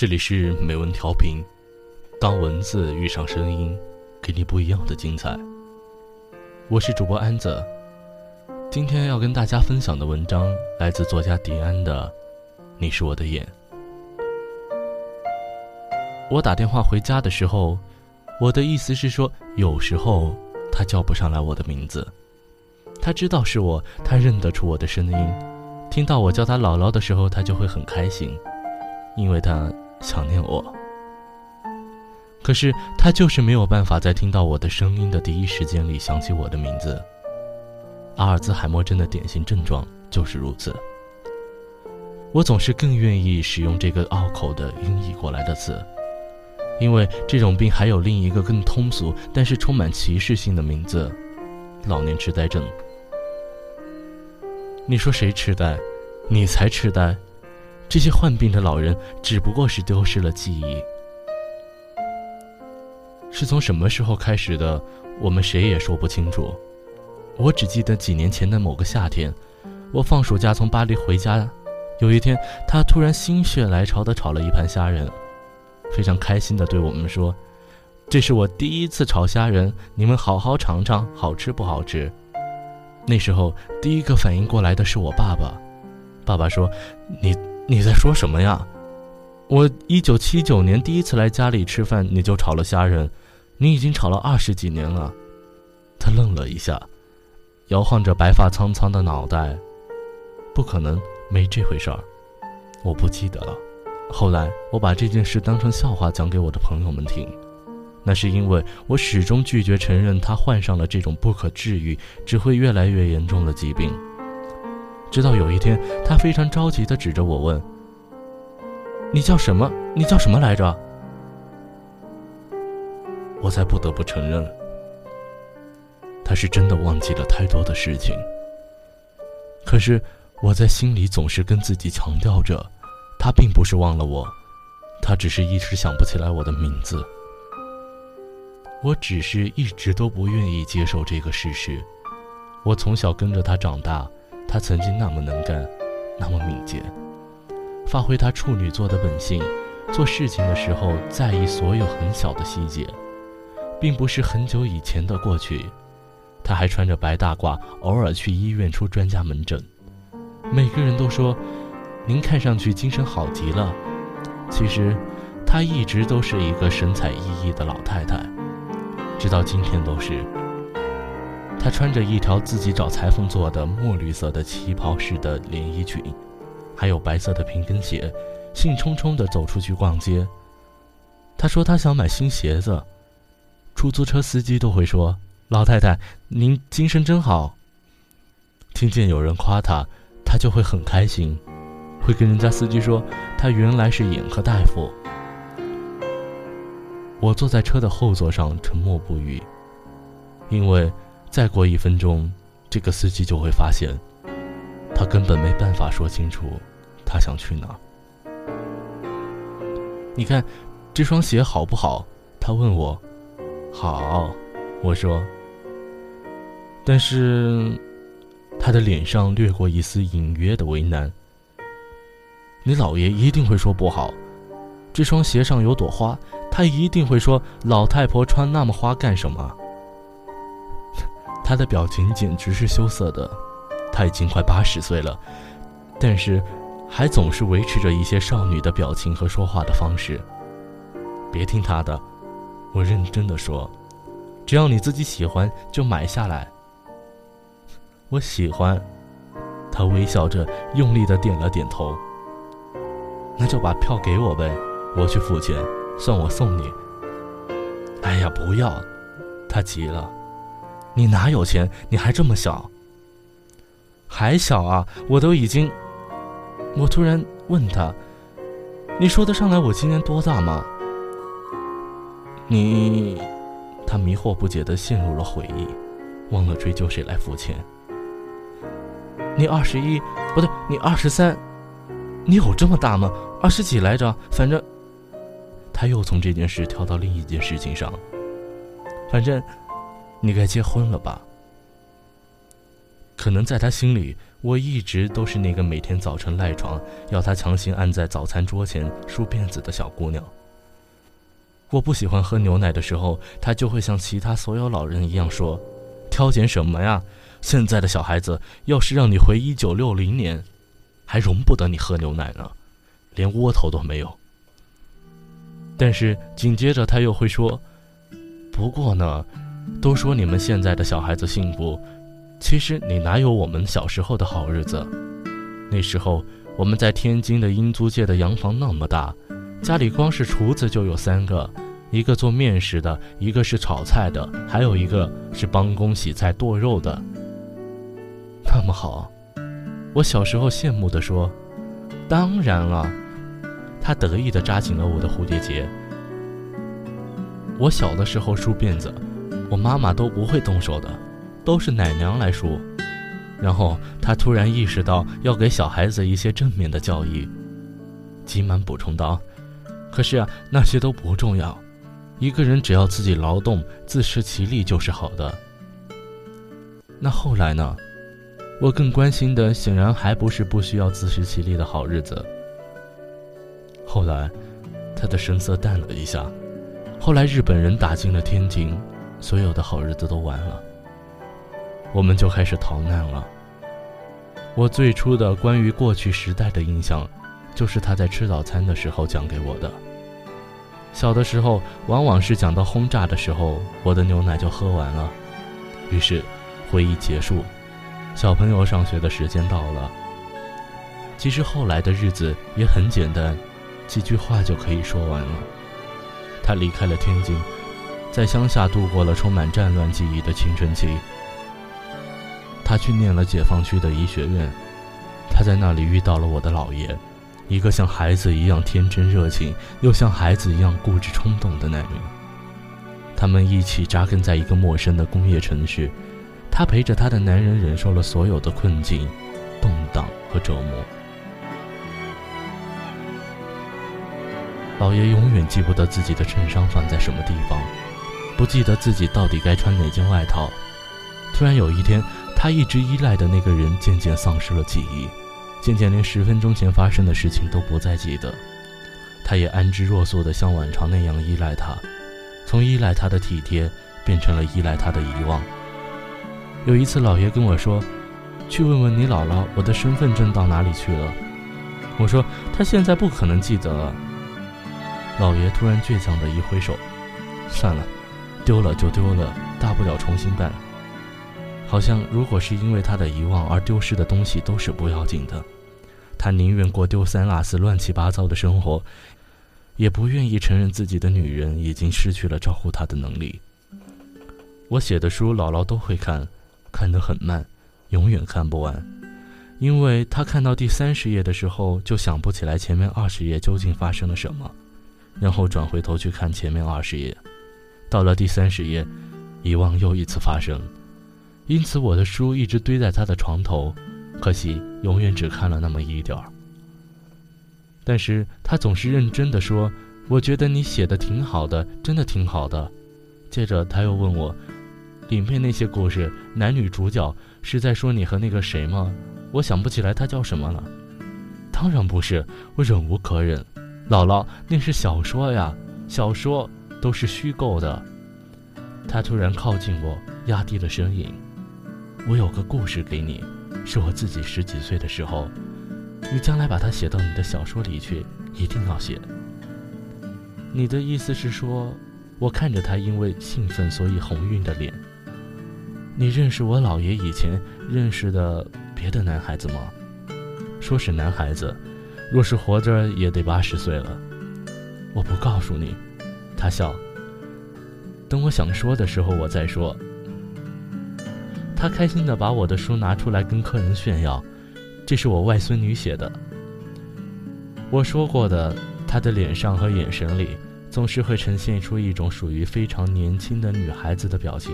这里是美文调频，当文字遇上声音，给你不一样的精彩。我是主播安子，今天要跟大家分享的文章来自作家迪安的《你是我的眼》。我打电话回家的时候，我的意思是说，有时候他叫不上来我的名字，他知道是我，他认得出我的声音，听到我叫他姥姥的时候，他就会很开心，因为他。想念我，可是他就是没有办法在听到我的声音的第一时间里想起我的名字。阿尔兹海默症的典型症状就是如此。我总是更愿意使用这个拗口的音译过来的词，因为这种病还有另一个更通俗但是充满歧视性的名字——老年痴呆症。你说谁痴呆？你才痴呆。这些患病的老人只不过是丢失了记忆，是从什么时候开始的，我们谁也说不清楚。我只记得几年前的某个夏天，我放暑假从巴黎回家，有一天他突然心血来潮地炒了一盘虾仁，非常开心地对我们说：“这是我第一次炒虾仁，你们好好尝尝，好吃不好吃？”那时候第一个反应过来的是我爸爸，爸爸说：“你。”你在说什么呀？我一九七九年第一次来家里吃饭，你就炒了虾仁，你已经炒了二十几年了。他愣了一下，摇晃着白发苍苍的脑袋。不可能，没这回事儿，我不记得了。后来我把这件事当成笑话讲给我的朋友们听，那是因为我始终拒绝承认他患上了这种不可治愈、只会越来越严重的疾病。直到有一天，他非常着急地指着我问：“你叫什么？你叫什么来着？”我才不得不承认，他是真的忘记了太多的事情。可是我在心里总是跟自己强调着，他并不是忘了我，他只是一时想不起来我的名字。我只是一直都不愿意接受这个事实。我从小跟着他长大。他曾经那么能干，那么敏捷，发挥他处女座的本性，做事情的时候在意所有很小的细节，并不是很久以前的过去。他还穿着白大褂，偶尔去医院出专家门诊。每个人都说：“您看上去精神好极了。”其实，她一直都是一个神采奕奕的老太太，直到今天都是。她穿着一条自己找裁缝做的墨绿色的旗袍式的连衣裙，还有白色的平跟鞋，兴冲冲地走出去逛街。她说她想买新鞋子，出租车司机都会说：“老太太，您精神真好。”听见有人夸她，她就会很开心，会跟人家司机说她原来是眼科大夫。我坐在车的后座上沉默不语，因为。再过一分钟，这个司机就会发现，他根本没办法说清楚他想去哪。你看，这双鞋好不好？他问我。好，我说。但是，他的脸上掠过一丝隐约的为难。你姥爷一定会说不好。这双鞋上有朵花，他一定会说老太婆穿那么花干什么？他的表情简直是羞涩的，他已经快八十岁了，但是还总是维持着一些少女的表情和说话的方式。别听他的，我认真的说，只要你自己喜欢就买下来。我喜欢，他微笑着用力的点了点头。那就把票给我呗，我去付钱，算我送你。哎呀，不要，他急了。你哪有钱？你还这么小，还小啊！我都已经……我突然问他：“你说得上来我今年多大吗？”你……他迷惑不解的陷入了回忆，忘了追究谁来付钱。你二十一，不对，你二十三，你有这么大吗？二十几来着？反正……他又从这件事跳到另一件事情上，反正。你该结婚了吧？可能在他心里，我一直都是那个每天早晨赖床，要他强行按在早餐桌前梳辫子的小姑娘。我不喜欢喝牛奶的时候，他就会像其他所有老人一样说：“挑拣什么呀？现在的小孩子，要是让你回一九六零年，还容不得你喝牛奶呢，连窝头都没有。”但是紧接着他又会说：“不过呢。”都说你们现在的小孩子幸福，其实你哪有我们小时候的好日子？那时候我们在天津的英租界的洋房那么大，家里光是厨子就有三个，一个做面食的，一个是炒菜的，还有一个是帮工洗菜剁肉的。那么好，我小时候羡慕地说：“当然了。”他得意地扎紧了我的蝴蝶结。我小的时候梳辫子。我妈妈都不会动手的，都是奶娘来梳。然后她突然意识到要给小孩子一些正面的教育，急忙补充道：“可是啊，那些都不重要。一个人只要自己劳动，自食其力就是好的。”那后来呢？我更关心的显然还不是不需要自食其力的好日子。后来，他的神色淡了一下。后来日本人打进了天津。所有的好日子都完了，我们就开始逃难了。我最初的关于过去时代的印象，就是他在吃早餐的时候讲给我的。小的时候，往往是讲到轰炸的时候，我的牛奶就喝完了。于是，会议结束，小朋友上学的时间到了。其实后来的日子也很简单，几句话就可以说完了。他离开了天津。在乡下度过了充满战乱记忆的青春期。他去念了解放区的医学院，他在那里遇到了我的姥爷，一个像孩子一样天真热情，又像孩子一样固执冲动的男人。他们一起扎根在一个陌生的工业城市，他陪着他的男人忍受了所有的困境、动荡和折磨。姥爷永远记不得自己的衬衫放在什么地方。不记得自己到底该穿哪件外套。突然有一天，他一直依赖的那个人渐渐丧失了记忆，渐渐连十分钟前发生的事情都不再记得。他也安之若素的像往常那样依赖他，从依赖他的体贴变成了依赖他的遗忘。有一次，老爷跟我说：“去问问你姥姥，我的身份证到哪里去了。”我说：“他现在不可能记得了。”老爷突然倔强的一挥手：“算了。”丢了就丢了，大不了重新办。好像如果是因为他的遗忘而丢失的东西都是不要紧的，他宁愿过丢三落四、乱七八糟的生活，也不愿意承认自己的女人已经失去了照顾他的能力。我写的书，姥姥都会看，看得很慢，永远看不完，因为他看到第三十页的时候就想不起来前面二十页究竟发生了什么，然后转回头去看前面二十页。到了第三十页，遗忘又一次发生，因此我的书一直堆在他的床头，可惜永远只看了那么一点儿。但是他总是认真的说：“我觉得你写的挺好的，真的挺好的。”接着他又问我：“里面那些故事，男女主角是在说你和那个谁吗？”我想不起来他叫什么了。当然不是，我忍无可忍。姥姥，那是小说呀，小说。都是虚构的。他突然靠近我，压低了声音：“我有个故事给你，是我自己十几岁的时候。你将来把它写到你的小说里去，一定要写。”你的意思是说，我看着他因为兴奋所以红晕的脸。你认识我姥爷以前认识的别的男孩子吗？说是男孩子，若是活着也得八十岁了。我不告诉你。他笑。等我想说的时候，我再说。他开心的把我的书拿出来跟客人炫耀，这是我外孙女写的。我说过的，他的脸上和眼神里总是会呈现出一种属于非常年轻的女孩子的表情。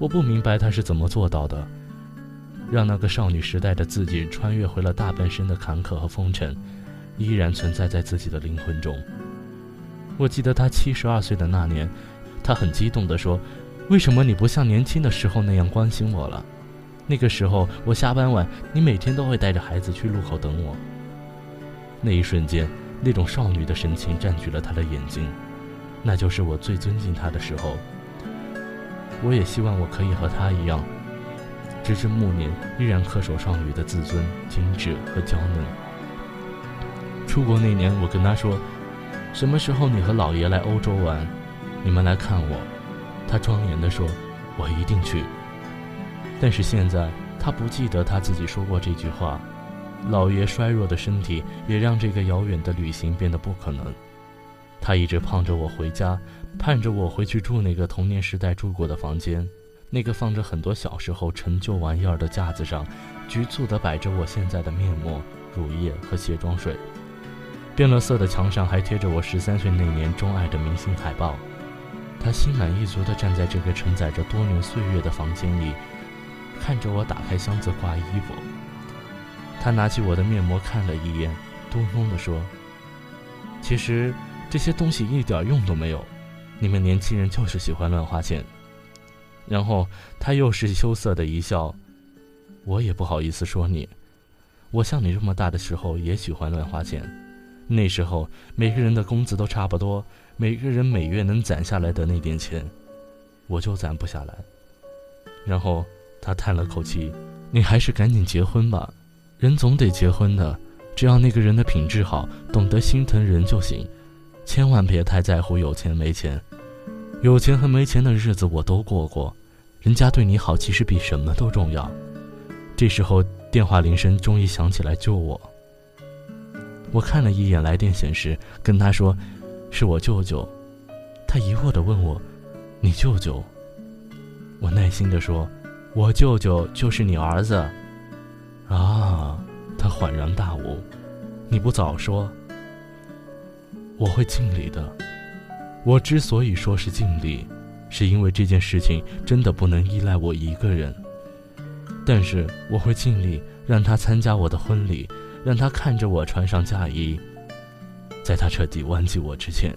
我不明白他是怎么做到的，让那个少女时代的自己穿越回了大半生的坎坷和风尘，依然存在在自己的灵魂中。我记得他七十二岁的那年，他很激动地说：“为什么你不像年轻的时候那样关心我了？那个时候我下班晚，你每天都会带着孩子去路口等我。那一瞬间，那种少女的神情占据了他的眼睛，那就是我最尊敬他的时候。我也希望我可以和他一样，直至暮年依然恪守少女的自尊、精致和娇嫩。出国那年，我跟他说：“什么时候你和老爷来欧洲玩，你们来看我。”他庄严地说：“我一定去。”但是现在，他不记得他自己说过这句话。老爷衰弱的身体也让这个遥远的旅行变得不可能。他一直盼着我回家，盼着我回去住那个童年时代住过的房间，那个放着很多小时候陈旧玩意儿的架子上，局促地摆着我现在的面膜、乳液和卸妆水。变了色的墙上还贴着我十三岁那年钟爱的明星海报。他心满意足地站在这个承载着多年岁月的房间里，看着我打开箱子挂衣服。他拿起我的面膜看了一眼，嘟哝地说：“其实。”这些东西一点用都没有，你们年轻人就是喜欢乱花钱。然后他又是羞涩的一笑，我也不好意思说你，我像你这么大的时候也喜欢乱花钱，那时候每个人的工资都差不多，每个人每月能攒下来的那点钱，我就攒不下来。然后他叹了口气，你还是赶紧结婚吧，人总得结婚的，只要那个人的品质好，懂得心疼人就行。千万别太在乎有钱没钱，有钱和没钱的日子我都过过，人家对你好其实比什么都重要。这时候电话铃声终于响起来救我。我看了一眼来电显示，跟他说：“是我舅舅。”他疑惑地问我：“你舅舅？”我耐心地说：“我舅舅就是你儿子。”啊，他恍然大悟：“你不早说。”我会尽力的。我之所以说是尽力，是因为这件事情真的不能依赖我一个人。但是我会尽力让他参加我的婚礼，让他看着我穿上嫁衣，在他彻底忘记我之前。